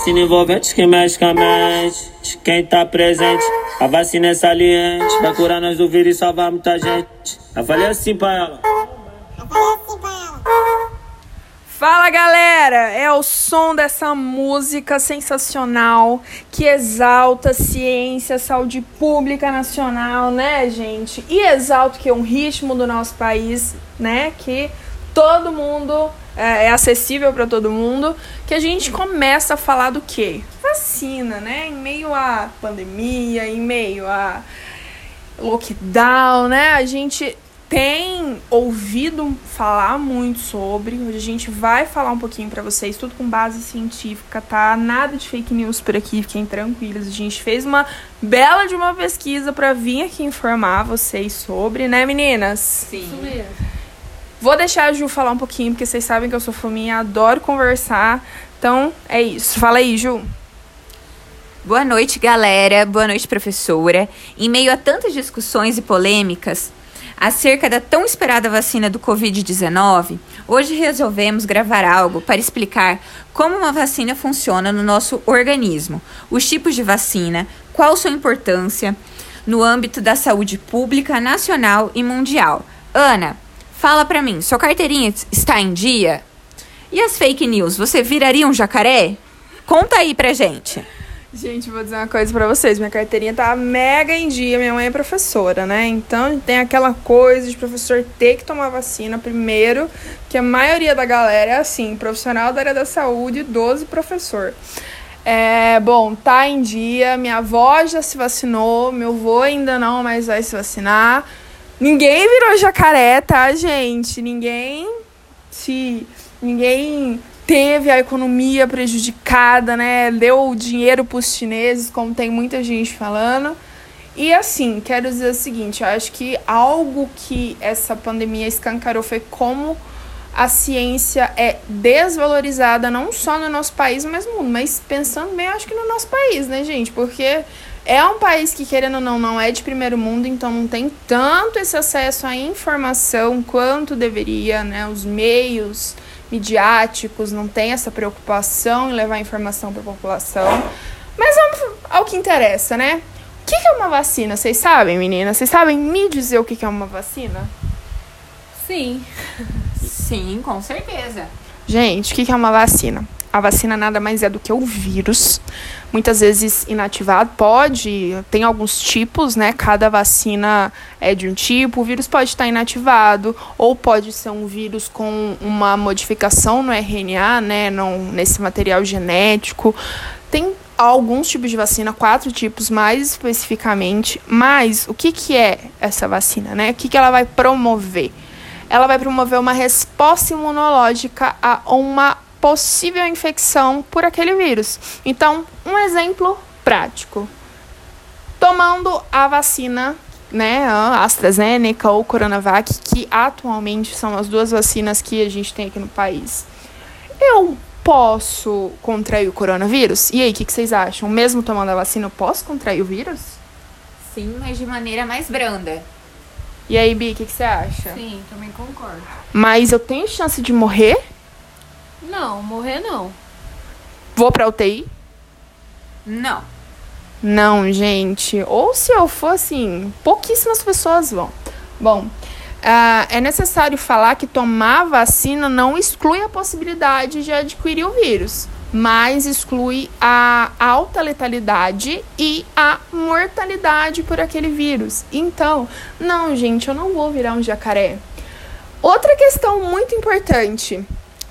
vacina envolvente que mexe com a mente de quem tá presente. A vacina é saliente, vai curar nós do vírus e salvar muita gente. Eu falei assim pra ela. Eu falei assim pra ela. Fala galera, é o som dessa música sensacional que exalta ciência, saúde pública nacional, né, gente? E exalta que é um ritmo do nosso país, né, que todo mundo é, é acessível para todo mundo, que a gente começa a falar do quê? Vacina, né? Em meio à pandemia, em meio a lockdown, né? A gente tem ouvido falar muito sobre. Hoje a gente vai falar um pouquinho para vocês, tudo com base científica, tá? Nada de fake news por aqui, fiquem tranquilos. A gente fez uma bela de uma pesquisa para vir aqui informar vocês sobre, né, meninas? Sim. Isso mesmo. Vou deixar a Ju falar um pouquinho, porque vocês sabem que eu sou fominha, adoro conversar. Então, é isso. Fala aí, Ju. Boa noite, galera. Boa noite, professora. Em meio a tantas discussões e polêmicas acerca da tão esperada vacina do Covid-19, hoje resolvemos gravar algo para explicar como uma vacina funciona no nosso organismo, os tipos de vacina, qual sua importância no âmbito da saúde pública nacional e mundial. Ana, fala pra mim, sua carteirinha está em dia? E as fake news, você viraria um jacaré? Conta aí pra gente. Gente, vou dizer uma coisa pra vocês. Minha carteirinha tá mega em dia. Minha mãe é professora, né? Então tem aquela coisa de professor ter que tomar vacina primeiro, que a maioria da galera é assim, profissional da área da saúde, 12 professor. É, bom, tá em dia. Minha avó já se vacinou, meu avô ainda não, mas vai se vacinar. Ninguém virou jacaré, tá, gente? Ninguém se. Ninguém teve a economia prejudicada, né? Deu dinheiro para os chineses, como tem muita gente falando. E assim, quero dizer o seguinte, eu acho que algo que essa pandemia escancarou foi como a ciência é desvalorizada não só no nosso país, mas no mundo, mas pensando bem, acho que no nosso país, né, gente? Porque é um país que, querendo ou não, não é de primeiro mundo, então não tem tanto esse acesso à informação quanto deveria, né? Os meios midiáticos não tem essa preocupação em levar informação para a população. Mas vamos ao que interessa, né? O que é uma vacina? Vocês sabem, meninas? Vocês sabem me dizer o que é uma vacina? Sim. Sim, com certeza. Gente, o que é uma vacina? A vacina nada mais é do que o vírus, muitas vezes inativado. Pode, tem alguns tipos, né? Cada vacina é de um tipo. O vírus pode estar inativado, ou pode ser um vírus com uma modificação no RNA, né? No, nesse material genético. Tem alguns tipos de vacina, quatro tipos mais especificamente. Mas o que, que é essa vacina, né? O que, que ela vai promover? Ela vai promover uma resposta imunológica a uma possível infecção por aquele vírus. Então, um exemplo prático. Tomando a vacina, né, a AstraZeneca ou Coronavac, que atualmente são as duas vacinas que a gente tem aqui no país. Eu posso contrair o coronavírus? E aí, o que, que vocês acham? Mesmo tomando a vacina, eu posso contrair o vírus? Sim, mas de maneira mais branda. E aí, Bi, o que, que você acha? Sim, também concordo. Mas eu tenho chance de morrer? Não, morrer não. Vou pra UTI? Não. Não, gente. Ou se eu for assim, pouquíssimas pessoas vão. Bom, ah, é necessário falar que tomar vacina não exclui a possibilidade de adquirir o vírus, mas exclui a alta letalidade e a mortalidade por aquele vírus. Então, não, gente, eu não vou virar um jacaré. Outra questão muito importante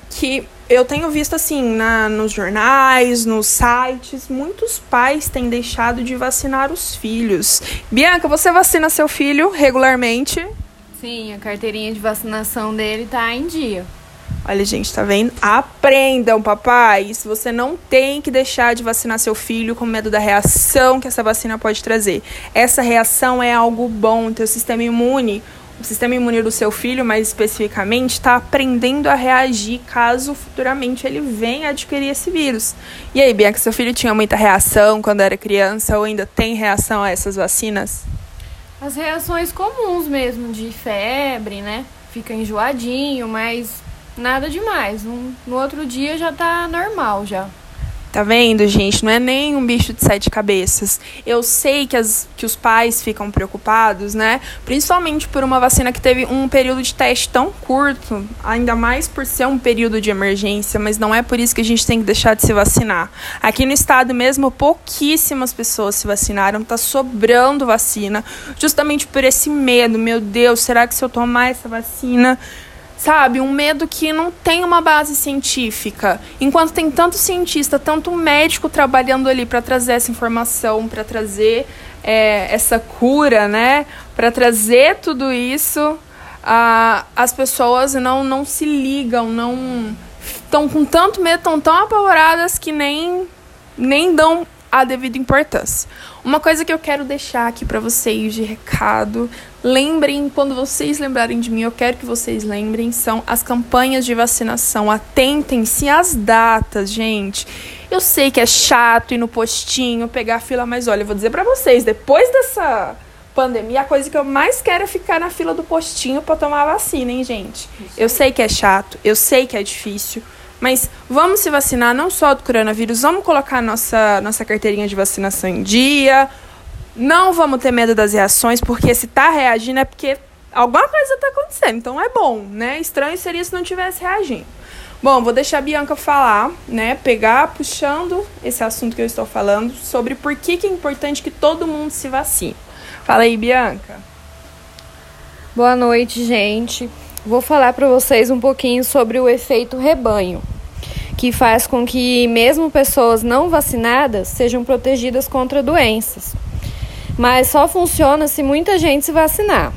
que eu tenho visto assim na, nos jornais, nos sites, muitos pais têm deixado de vacinar os filhos. Bianca, você vacina seu filho regularmente? Sim, a carteirinha de vacinação dele tá em dia. Olha, gente, tá vendo? Aprendam, papai. Se você não tem que deixar de vacinar seu filho com medo da reação que essa vacina pode trazer. Essa reação é algo bom, teu sistema imune o sistema imune do seu filho, mais especificamente, está aprendendo a reagir caso futuramente ele venha adquirir esse vírus. E aí, Bianca, seu filho tinha muita reação quando era criança ou ainda tem reação a essas vacinas? As reações comuns mesmo, de febre, né? Fica enjoadinho, mas nada demais. No, no outro dia já tá normal já. Tá vendo, gente? Não é nem um bicho de sete cabeças. Eu sei que, as, que os pais ficam preocupados, né? Principalmente por uma vacina que teve um período de teste tão curto, ainda mais por ser um período de emergência, mas não é por isso que a gente tem que deixar de se vacinar. Aqui no estado mesmo, pouquíssimas pessoas se vacinaram, tá sobrando vacina, justamente por esse medo. Meu Deus, será que se eu tomar essa vacina sabe? Um medo que não tem uma base científica. Enquanto tem tanto cientista, tanto médico trabalhando ali para trazer essa informação, para trazer é, essa cura, né? Para trazer tudo isso, as pessoas não, não se ligam, não estão com tanto medo, estão tão apavoradas que nem, nem dão a devida importância. Uma coisa que eu quero deixar aqui para vocês de recado, lembrem quando vocês lembrarem de mim, eu quero que vocês lembrem são as campanhas de vacinação. Atentem-se às datas, gente. Eu sei que é chato ir no postinho, pegar a fila, mas olha, eu vou dizer para vocês, depois dessa pandemia, a coisa que eu mais quero é ficar na fila do postinho para tomar a vacina, hein, gente? Eu sei que é chato, eu sei que é difícil, mas vamos se vacinar não só do coronavírus, vamos colocar nossa, nossa carteirinha de vacinação em dia. Não vamos ter medo das reações, porque se tá reagindo é porque alguma coisa tá acontecendo. Então é bom, né? Estranho seria se não tivesse reagindo. Bom, vou deixar a Bianca falar, né? Pegar, puxando esse assunto que eu estou falando, sobre por que, que é importante que todo mundo se vacine. Fala aí, Bianca. Boa noite, gente. Vou falar para vocês um pouquinho sobre o efeito rebanho, que faz com que mesmo pessoas não vacinadas sejam protegidas contra doenças. Mas só funciona se muita gente se vacinar.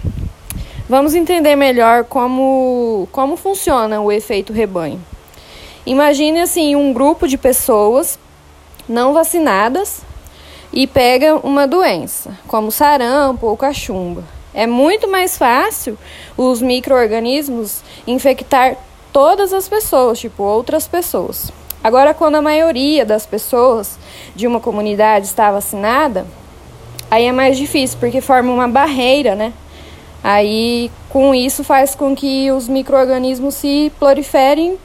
Vamos entender melhor como, como funciona o efeito rebanho. Imagine assim um grupo de pessoas não vacinadas e pega uma doença, como sarampo ou cachumba. É muito mais fácil os micro-organismos infectar todas as pessoas, tipo outras pessoas. Agora, quando a maioria das pessoas de uma comunidade está vacinada, aí é mais difícil, porque forma uma barreira, né? Aí, com isso, faz com que os micro-organismos se proliferem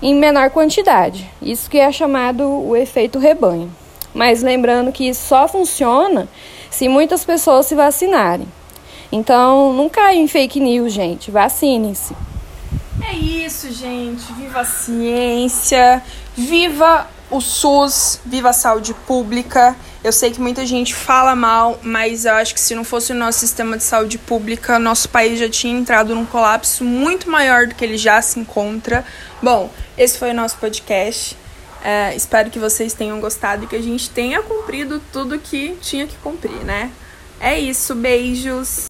em menor quantidade. Isso que é chamado o efeito rebanho. Mas lembrando que isso só funciona se muitas pessoas se vacinarem. Então, não caia em fake news, gente. Vacinem-se. É isso, gente. Viva a ciência, viva o SUS, viva a saúde pública. Eu sei que muita gente fala mal, mas eu acho que se não fosse o nosso sistema de saúde pública, nosso país já tinha entrado num colapso muito maior do que ele já se encontra. Bom, esse foi o nosso podcast. É, espero que vocês tenham gostado e que a gente tenha cumprido tudo que tinha que cumprir, né? É isso, beijos!